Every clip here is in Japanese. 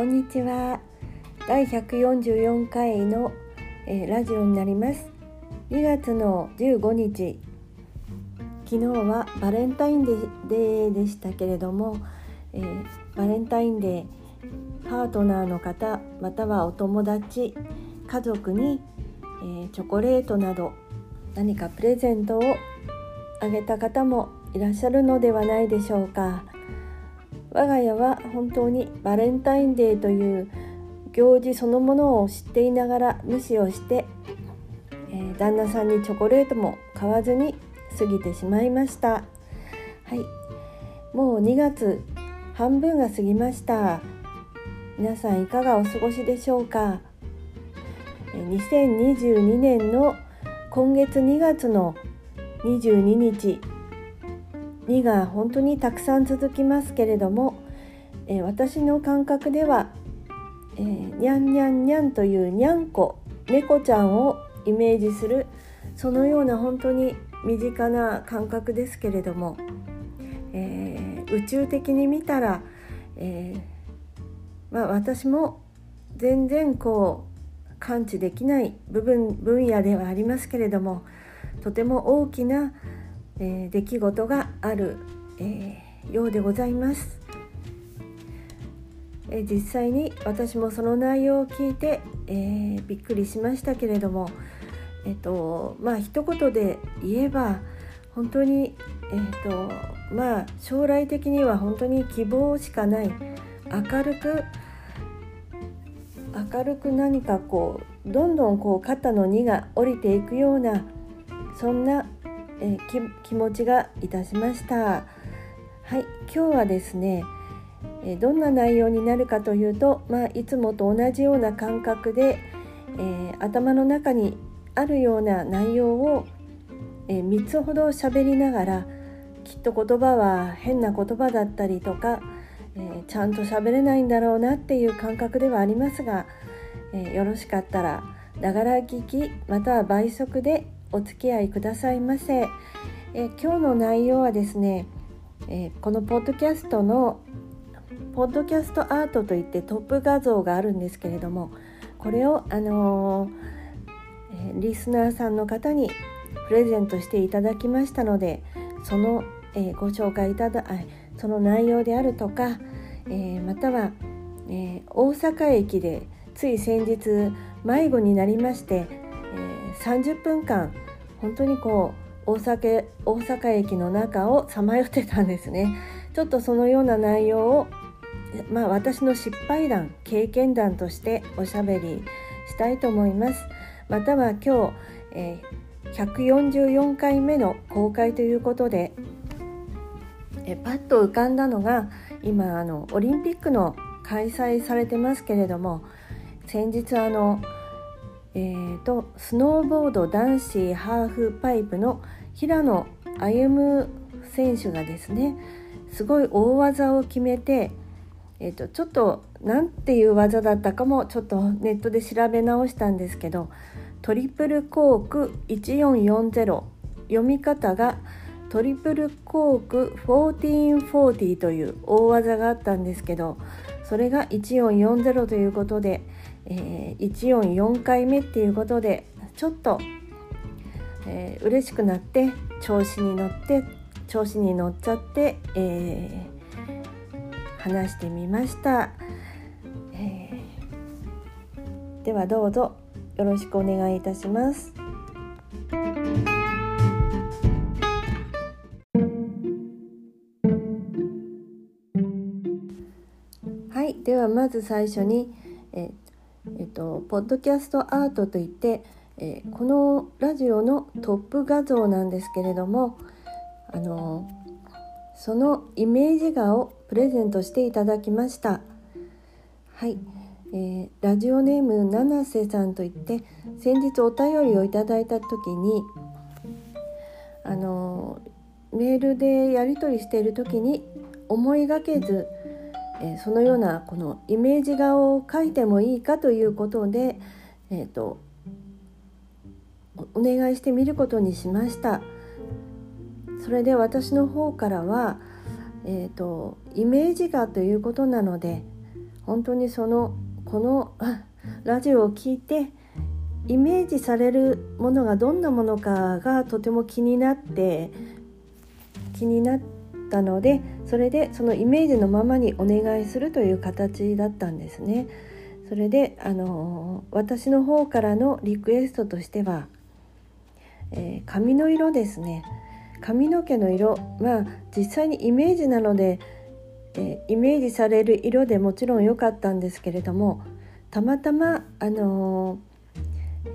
こんにちは。第144回の、えー、ラジオになります。2月の15日。昨日はバレンタインデーでしたけれども、えー、バレンタインデーパートナーの方またはお友達家族に、えー、チョコレートなど何かプレゼントをあげた方もいらっしゃるのではないでしょうか。我が家は本当にバレンタインデーという行事そのものを知っていながら無視をして、えー、旦那さんにチョコレートも買わずに過ぎてしまいました。はい。もう2月半分が過ぎました。皆さんいかがお過ごしでしょうか？2022年の今月2月の22日。2が本当にたくさん続きますけれども、えー、私の感覚では、えー、にゃんにゃんにゃんというにゃんこ猫ちゃんをイメージするそのような本当に身近な感覚ですけれども、えー、宇宙的に見たら、えー、まあ、私も全然こう感知できない部分分野ではありますけれどもとても大きなえー、出来事がある、えー、ようでございます、えー、実際に私もその内容を聞いて、えびっくりしましたけれどもえっ、とまあ一言で言えば本当にえっ、とまあ将来的には本当に希望しかない明るく明るく何かこうどんどんこう肩の荷が下りていくようなそんなえ、気持ちがいたしました。はい今日はですね、えどんな内容になるかというと、まあ、いつもと同じような感覚で、えー、頭の中にあるような内容を、え3つほど喋りながらきっと言葉は変な言葉だったりとか、えちゃんと喋れないんだろうなっていう感覚ではありますが、えよろしかったらながら聞きまたは倍速でお付き合いくださいませ。え今日の内容はですね、えこのポッドキャストのポッドキャストアートといってトップ画像があるんですけれどもこれを、あのえリスナーさんの方にプレゼントしていただきましたのでその、えご紹介いただその内容であるとか、えまたは、え大阪駅でつい先日迷子になりまして30分間本当にこう大阪大阪駅の中をさまよってたんですね。ちょっとそのような内容をまあ私の失敗談経験談としておしゃべりしたいと思います。または今日、えー、144回目の公開ということでえパッと浮かんだのが今あのオリンピックの開催されてますけれども先日あのえーと、スノーボード男子ハーフパイプの平野歩夢選手がですねすごい大技を決めて、えーと、ちょっと何ていう技だったかもちょっとネットで調べ直したんですけどトリプルコーク1440読み方がトリプルコーク1440という大技があったんですけどそれが1440ということでえー、144回目っていうことでちょっと、えー、嬉しくなって調子に乗って調子に乗っちゃって、えー、話してみました、えー、ではどうぞよろしくお願いいたします。はい、ではまず最初に、ええっと、ポッドキャストアートといって、えー、このラジオのトップ画像なんですけれどもあのそのイメージ画をプレゼントしていただきました。はい、えー、ラジオネーム七瀬さんといって先日お便りをいただいた時にあのメールでやり取りしている時に思いがけずえそのようなこのイメージ画を描いてもいいかということで、えーと、お願いしてみることにしました。それで私の方からは、えーと、イメージ画ということなので本当にそのこの ラジオを聞いてイメージされるものがどんなものかがとても気になって気になったのでそれでそのイメージのままにお願いするという形だったんですね。それであの私の方からのリクエストとしては、えー、髪の色ですね髪の毛の色まあ実際にイメージなので、えー、イメージされる色でもちろん良かったんですけれどもたまたまあの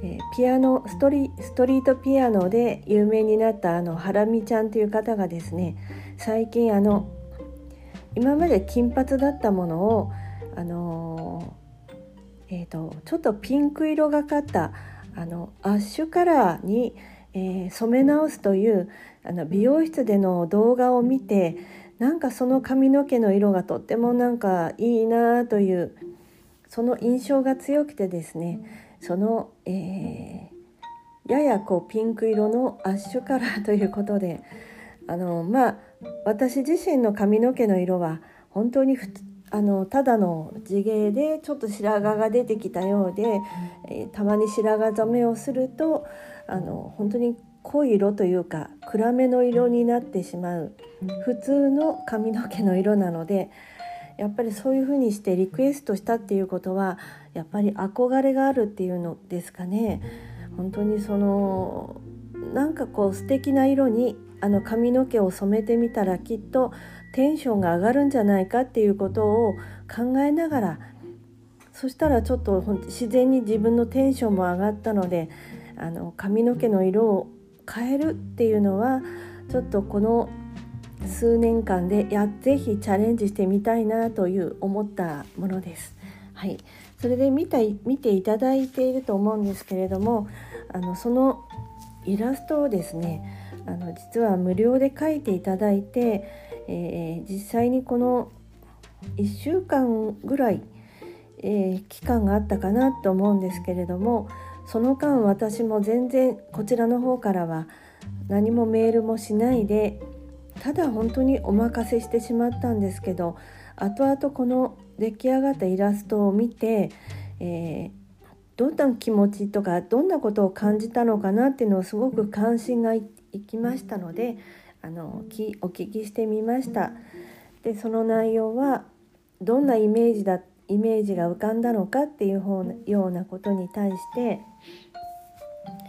えー、ピアノストリストリートピアノで有名になったあのハラミちゃんという方がですね最近あの今まで金髪だったものをあのえーと、ちょっとピンク色がかったあのアッシュカラーに、えー、染め直すというあの美容室での動画を見てなんかその髪の毛の色がとってもなんかいいなというその印象が強くてですねその、えー、ややこうピンク色のアッシュカラーということであのまあ私自身の髪の毛の色は本当にあのただの地毛でちょっと白髪が出てきたようで、えー、たまに白髪染めをするとあの本当に濃い色というか暗めの色になってしまう普通の髪の毛の色なのでやっぱりそういう風にしてリクエストしたっていうことはやっぱり憧れがあるっていうのですかね。本当にそのなんかこう素敵な色にあの髪の毛を染めてみたらきっとテンションが上がるんじゃないかっていうことを考えながらそしたらちょっと自然に自分のテンションも上がったのであの髪の毛の色を変えるっていうのはちょっとこの数年間でやぜひチャレンジしてみたいなという思ったものです。はい、それで見た見ていただいていると思うんですけれどもあのそのイラストをですねあの実は無料で描いていただいてえー、実際にこの1週間ぐらい、えー、期間があったかなと思うんですけれどもその間私も全然こちらの方からは何もメールもしないでただ本当にお任せしてしまったんですけど後々この出来上がったイラストを見て、えー、どんな気持ちとかどんなことを感じたのかなっていうのをすごく関心がいってきましたのであのお聞きしてみました。でその内容はどんなイメージだイメージが浮かんだのかっていうようなことに対して、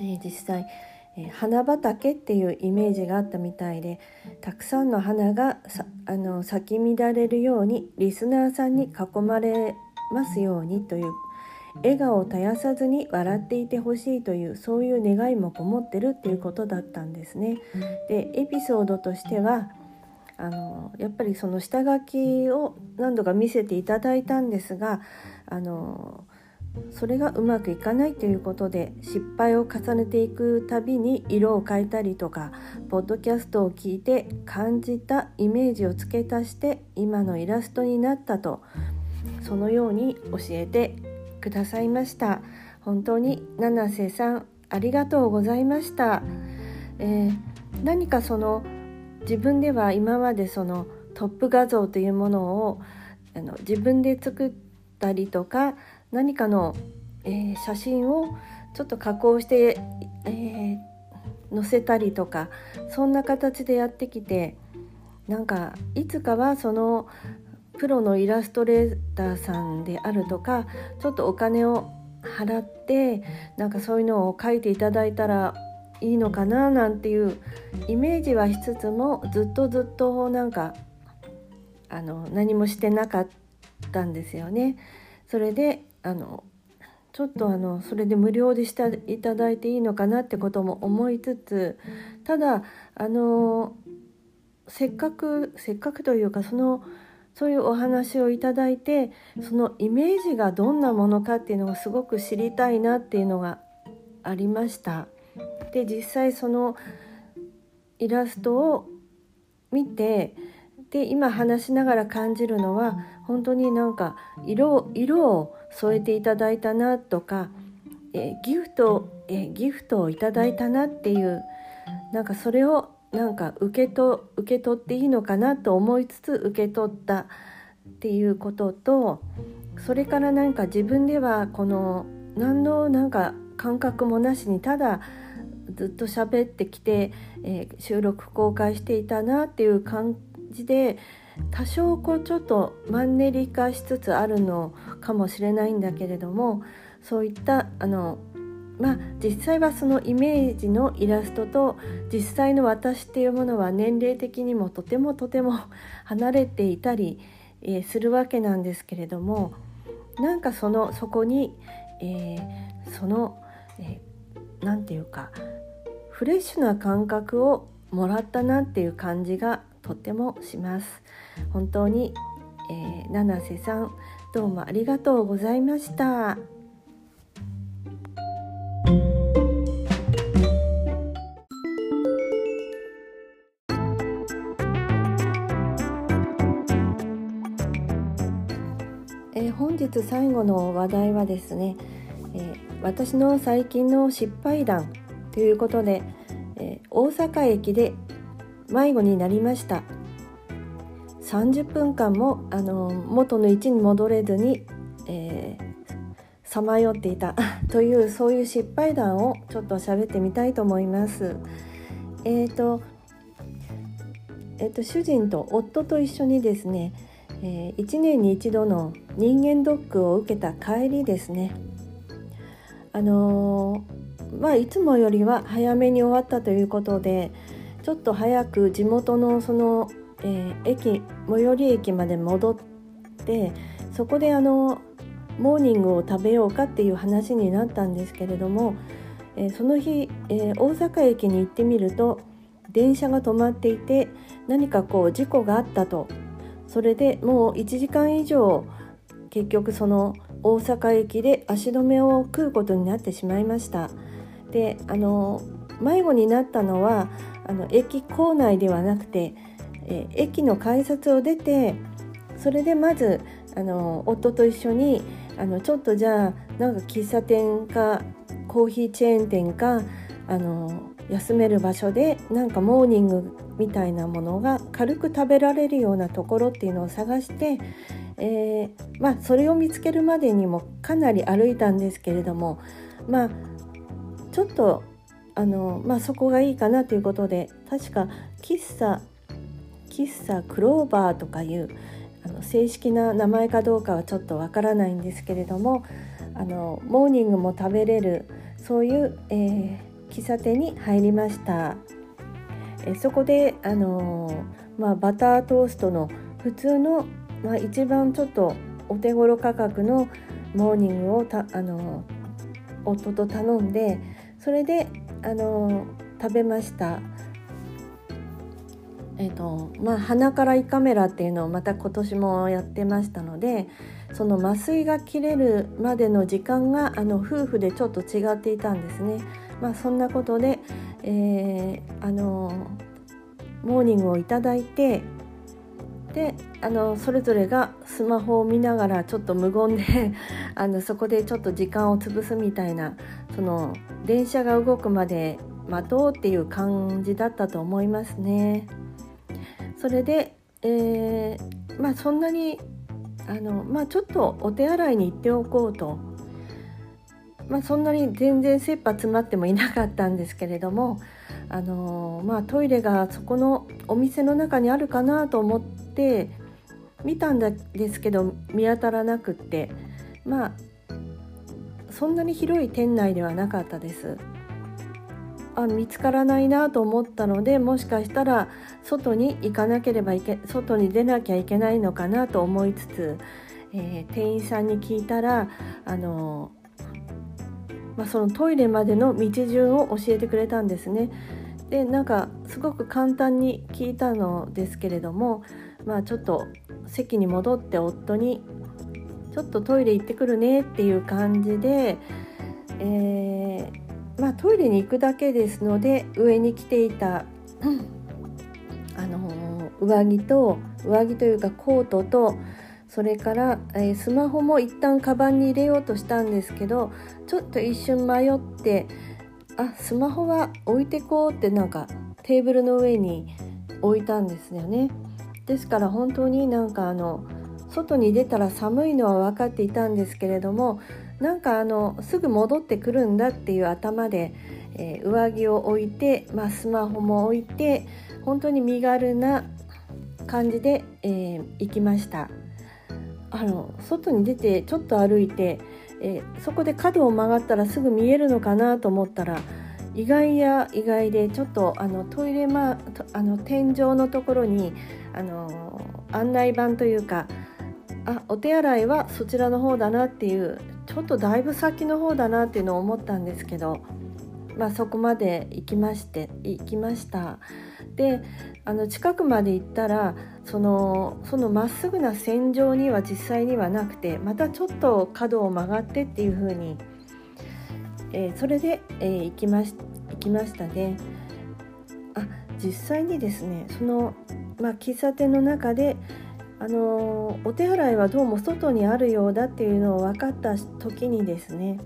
えー、実際、えー、花畑っていうイメージがあったみたいでたくさんの花があの咲き乱れるようにリスナーさんに囲まれますようにという笑顔を絶やさずに笑っていてほしいというそういう願いもこもってるっていうことだったんですね。でエピソードとしてはあのやっぱりその下書きを何度か見せていただいたんですがあのそれがうまくいかないということで失敗を重ねていくたびに色を変えたりとかポッドキャストを聞いて感じたイメージを付け足して今のイラストになったとそのように教えてくださいました。本当に七瀬さんありがとうございました、えー、何かその自分では今までそのトップ画像というものをあの自分で作ったりとか何かの、えー、写真をちょっと加工して、えー、載せたりとかそんな形でやってきてなんかいつかはそのプロのイラストレーターさんであるとかちょっとお金を払ってなんかそういうのを書いていただいたらいいのかななんていうイメージはしつつもずっとずっとなんかあの何もしてなかったんですよね。それであのちょっとあのそれで無料でしていただいていいのかなってことも思いつつただあのせっかくせっかくというかそのそういうお話をいただいてそのイメージがどんなものかっていうのをすごく知りたいなっていうのがありました。で実際そのイラストを見てで今話しながら感じるのは本当になんか色色を添えていただいたなとか、えギフト、えギフトをいただいたなっていうなんかそれをなんか受けと受け取っていいのかなと思いつつ受け取ったっていうこととそれからなんか自分ではこの何のなんか感覚もなしにただずっと喋ってきて、えー、収録公開していたなっていう感じで多少こうちょっとマンネリ化しつつあるのかもしれないんだけれどもそういったあのまあ実際はそのイメージのイラストと実際の私っていうものは年齢的にもとてもとても 離れていたり、えー、するわけなんですけれどもなんかそのそこに、えー、その何、えー、て言うかフレッシュな感覚をもらったなっていう感じがとてもします。本当に、えー、七瀬さんどうもありがとうございました。日最後の話題はですね、えー、私の最近の失敗談ということで、えー、大阪駅で迷子になりました30分間もあの元の位置に戻れずにさまよっていた というそういう失敗談をちょっと喋ってみたいと思います。えーとえーと、主人と夫と一緒にですね、えー、1年に一度の人間ドックを受けた帰りですね。あのー、まあいつもよりは早めに終わったということでちょっと早く地元のその、えー、駅最寄り駅まで戻ってそこであのモーニングを食べようかっていう話になったんですけれども、えー、その日、えー、大阪駅に行ってみると電車が止まっていて何かこう事故があったとそれでもう1時間以上結局その大阪駅で足止めを食うことになってしまいました。であの迷子になったのはあの駅構内ではなくて、え、駅の改札を出てそれでまずあの夫と一緒にあのちょっとじゃあなんか喫茶店かコーヒーチェーン店かあの休める場所でなんかモーニングみたいなものが軽く食べられるようなところっていうのを探して、えー、まあそれを見つけるまでにもかなり歩いたんですけれどもまあちょっとあの、まあ、そこがいいかなということで確か喫茶喫茶クローバーとかいうあの正式な名前かどうかはちょっとわからないんですけれどもあのモーニングも食べれるそういう、えー、喫茶店に入りました。えそこで、あのまあ、バタートーストの普通の、まあ、一番ちょっとお手頃価格のモーニングをた、あの夫と頼んでそれで、あの食べました。えーとまあ、鼻から胃カメラっていうのをまた今年もやってましたのでその麻酔が切れるまでの時間があの夫婦でちょっと違っていたんですね。まあ、そんなことで、えー、あのモーニングをいただいてであのそれぞれがスマホを見ながらちょっと無言で あのそこでちょっと時間を潰すみたいなその電車が動くまで待とうっていう感じだったと思いますね。それで、えー、まあそんなにあの、まあ、ちょっとお手洗いに行っておこうと、まあ、そんなに全然切羽詰まってもいなかったんですけれどもあの、まあ、トイレがそこのお店の中にあるかなと思って見たんですけど見当たらなくってまあそんなに広い店内ではなかったです。あ見つからないなと思ったのでもしかしたら外に行かなければいけ外に出なきゃいけないのかなと思いつつ、えー、店員さんに聞いたらあの、まあ、そのトイレまでの道順を教えてくれたんですね。でなんかすごく簡単に聞いたのですけれども、まあ、ちょっと席に戻って夫に「ちょっとトイレ行ってくるね」っていう感じで、えーまあ、トイレに行くだけですので上に着ていた、あの上着と上着というかコートとそれから、えー、スマホも一旦カバンに入れようとしたんですけどちょっと一瞬迷ってあスマホは置いてこうってなんかテーブルの上に置いたんですよね。ですから本当になんかあの外に出たら寒いのは分かっていたんですけれどもなんかあのすぐ戻ってくるんだっていう頭で、えー、上着を置いて、まあ、スマホも置いて本当に身軽な感じで、えー、行きましたあの外に出てちょっと歩いて、え、そこで角を曲がったらすぐ見えるのかなと思ったら意外や意外でちょっとあのトイレ、ま、あの天井のところにあの案内板というかあお手洗いはそちらの方だなっていうちょっとだいぶ先の方だなっていうのを思ったんですけど、まあ、そこまで行きまして行きました。であの近くまで行ったらそのそのまっすぐな線上には実際にはなくてまたちょっと角を曲がってっていう風にえー、それで、えー、行きまし行きましたね。あ実際にですねその、まあ、喫茶店の中であのお手洗いはどうも外にあるようだっていうのを分かった時にですね、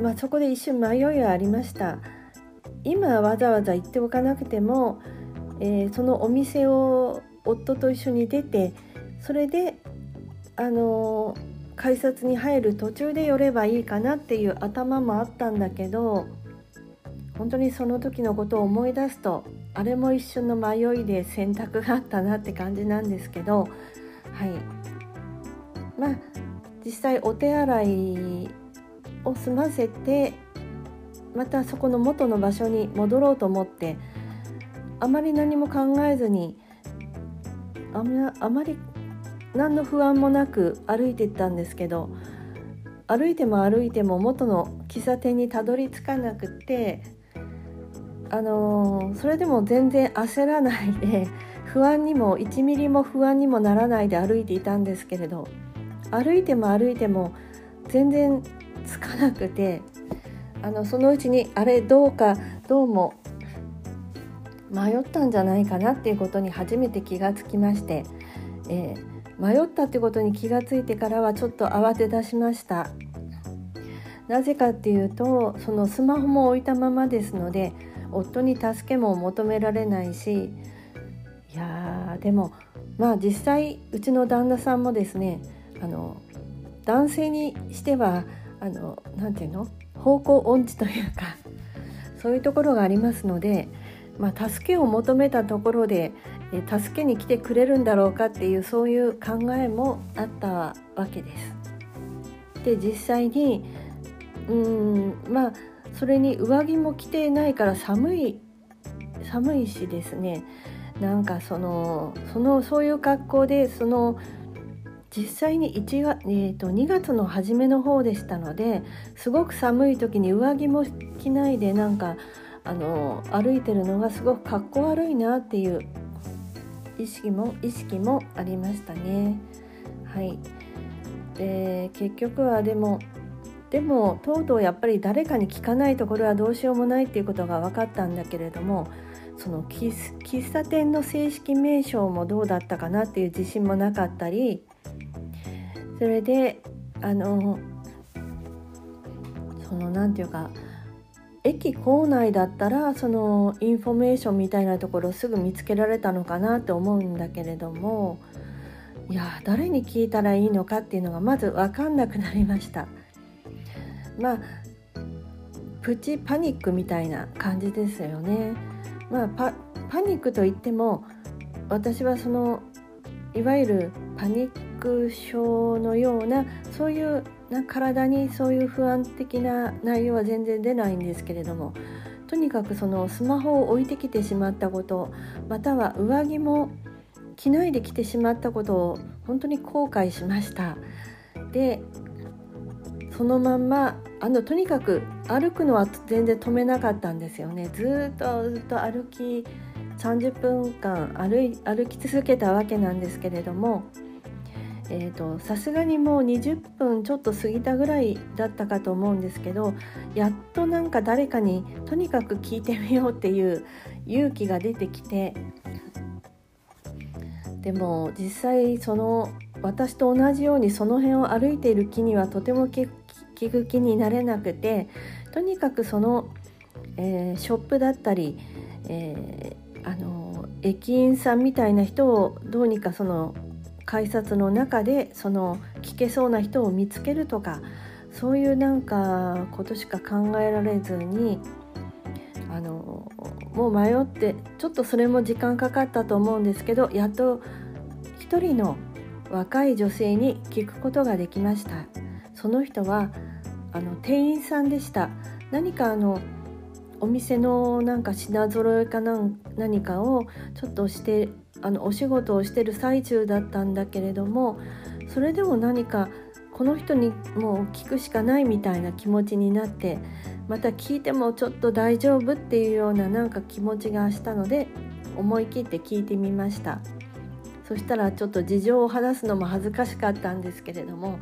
まあ、そこで一瞬迷いはありました今わざわざ行っておかなくても、えー、そのお店を夫と一緒に出てそれであの改札に入る途中で寄ればいいかなっていう頭もあったんだけど本当にその時のことを思い出すとあれも一瞬の迷いで選択があったなって感じなんですけどはい。まあ実際お手洗いを済ませてまたそこの元の場所に戻ろうと思ってあまり何も考えずにあまり何の不安もなく歩いていったんですけど歩いても歩いても元の喫茶店にたどり着かなくてあのー、それでも全然焦らないで不安にも1ミリも不安にもならないで歩いていたんですけれど歩いても歩いても全然つかなくてあのそのうちにあれどうかどうも迷ったんじゃないかなっていうことに初めて気がつきまして、えー迷ったってことに気がついてからはちょっと慌て出しました。なぜかっていうとそのスマホも置いたままですので夫に助けも求められないしいやでもまあ実際うちの旦那さんもですねあの男性にしてはあのなて言うの？方向音痴というかそういうところがありますので、まあ、助けを求めたところで助けに来てくれるんだろうかっていうそういう考えもあったわけです。で実際にうんまあそれに上着も着てないから寒い寒いしですねなんかそのそのそういう格好でその実際に1月、えーと、2月の初めの方でしたのですごく寒い時に上着も着ないでなんかあの歩いてるのがすごくかっこ悪いなっていう意識も意識もありましたね。はいで結局はでもでもとうとうやっぱり誰かに聞かないとこれはどうしようもないっていうことが分かったんだけれどもその喫茶店の正式名称もどうだったかなっていう自信もなかったりそれであのその何て言うか駅構内だったらそのインフォメーションみたいなところすぐ見つけられたのかなって思うんだけれどもいや誰に聞いたらいいのかっていうのがまず分かんなくなりました。まあプチパニックみたいな感じですよね。まあパパニックといっても私はそのいわゆるパニック症のようなそういうな体にそういう不安的な内容は全然出ないんですけれどもとにかくそのスマホを置いてきてしまったことまたは上着も着ないで来てしまったことを本当に後悔しました。でそのまんまあのとにかく歩くのは全然止めなかったんですよね。ずっとずっと歩き30分間歩い歩き続けたわけなんですけれどもさすがにもう20分ちょっと過ぎたぐらいだったかと思うんですけどやっとなんか誰かにとにかく聞いてみようっていう勇気が出てきてでも実際その私と同じようにその辺を歩いている気にはとても聞く気になれなくてとにかくその、えー、ショップだったり、え、あの駅員さんみたいな人をどうにかその改札の中でその聞けそうな人を見つけるとかそういうなんかことしか考えられずにあのもう迷ってちょっとそれも時間かかったと思うんですけどやっと一人の若い女性に聞くことができました。その人はあの店員さんでした。何かあのお店のなんか品揃えか何何かをちょっとしてあのお仕事をしてる最中だったんだけれどもそれでも何かこの人にもう聞くしかないみたいな気持ちになってまた聞いてもちょっと大丈夫っていうようななんか気持ちがしたので思い切って聞いてみました。そしたらちょっと事情を話すのも恥ずかしかったんですけれども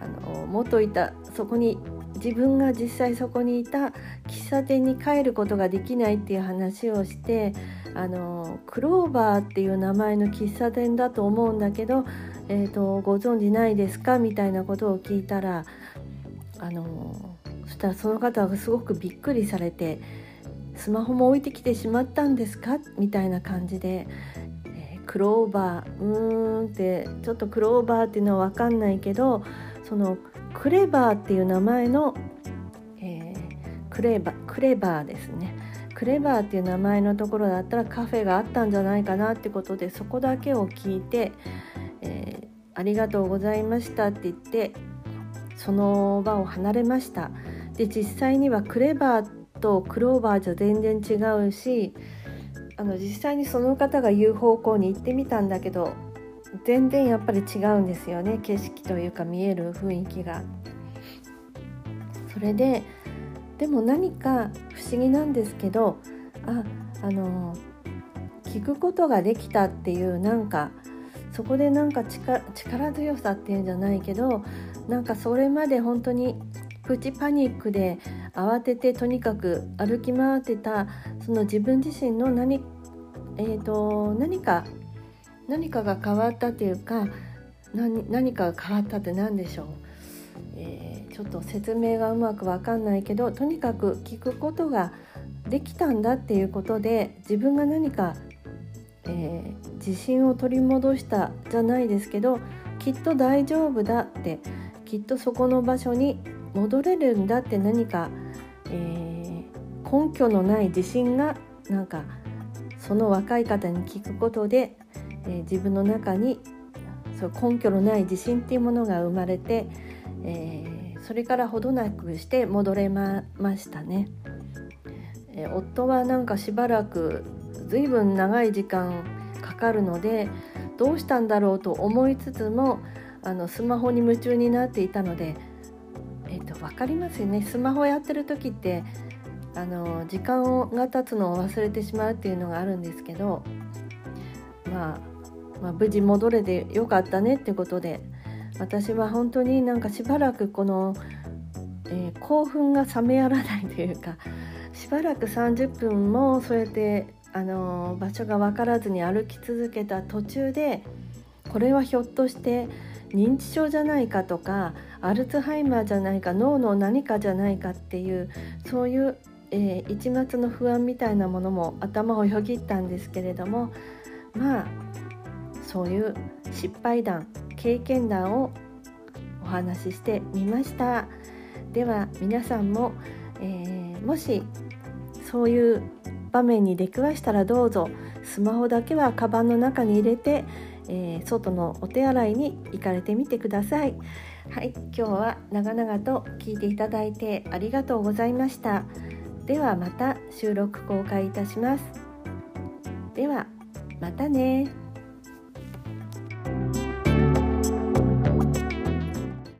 あの元いたそこに自分が実際そこにいた喫茶店に帰ることができないっていう話をしてあのクローバーっていう名前の喫茶店だと思うんだけど、えーと、ご存知ないですかみたいなことを聞いたらあのそしたらその方がすごくびっくりされて「スマホも置いてきてしまったんですか?」みたいな感じでクローバーうーんってちょっとクローバーっていうのは分かんないけどそのクレバーっていう名前の、えー、クレバクレバーですね。クレバーっていう名前のところだったらカフェがあったんじゃないかなってことでそこだけを聞いて、えー、ありがとうございましたって言ってその場を離れました。で実際にはクレバーとクローバーじゃ全然違うしあの実際にその方が言う方向に行ってみたんだけど全然やっぱり違うんですよね景色というか見える雰囲気が。それででも何か不思議なんですけどああの聞くことができたっていうなんかそこでなんか力強さっていうんじゃないけどなんかそれまで本当にプチパニックで慌ててとにかく歩き回ってたその自分自身の何,、えーと何か何かが変わったというか何何かが変わったって何でしょう、えー、ちょっと説明がうまく分かんないけどとにかく聞くことができたんだっていうことで自分が何か、えー、自信を取り戻したじゃないですけどきっと大丈夫だってきっとそこの場所に戻れるんだって何か、えー、根拠のない自信がなんかその若い方に聞くことでえー、自分の中にそう根拠のない自信っていうものが生まれて、えー、それからほどなくして戻れましたね、えー、夫はなんかしばらく随分長い時間かかるのでどうしたんだろうと思いつつもあのスマホに夢中になっていたので、えーと、分かりますよね。スマホやってる時ってあの時間が経つのを忘れてしまうっていうのがあるんですけどまあまあ、無事戻れてよかったねってことで私は本当になんかしばらくこの、えー、興奮が冷めやらないというかしばらく30分もそうやってあの場所が分からずに歩き続けた途中でこれはひょっとして認知症じゃないかとかアルツハイマーじゃないか脳の何かじゃないかっていうそういう、えー、一末の不安みたいなものも頭をよぎったんですけれどもまあそういう失敗談経験談をお話ししてみました。では皆さんも、えー、もしそういう場面に出くわしたらどうぞスマホだけはカバンの中に入れて、えー、外のお手洗いに行かれてみてください。はい今日は長々と聞いていただいてありがとうございました。ではまた収録公開いたします。ではまたね。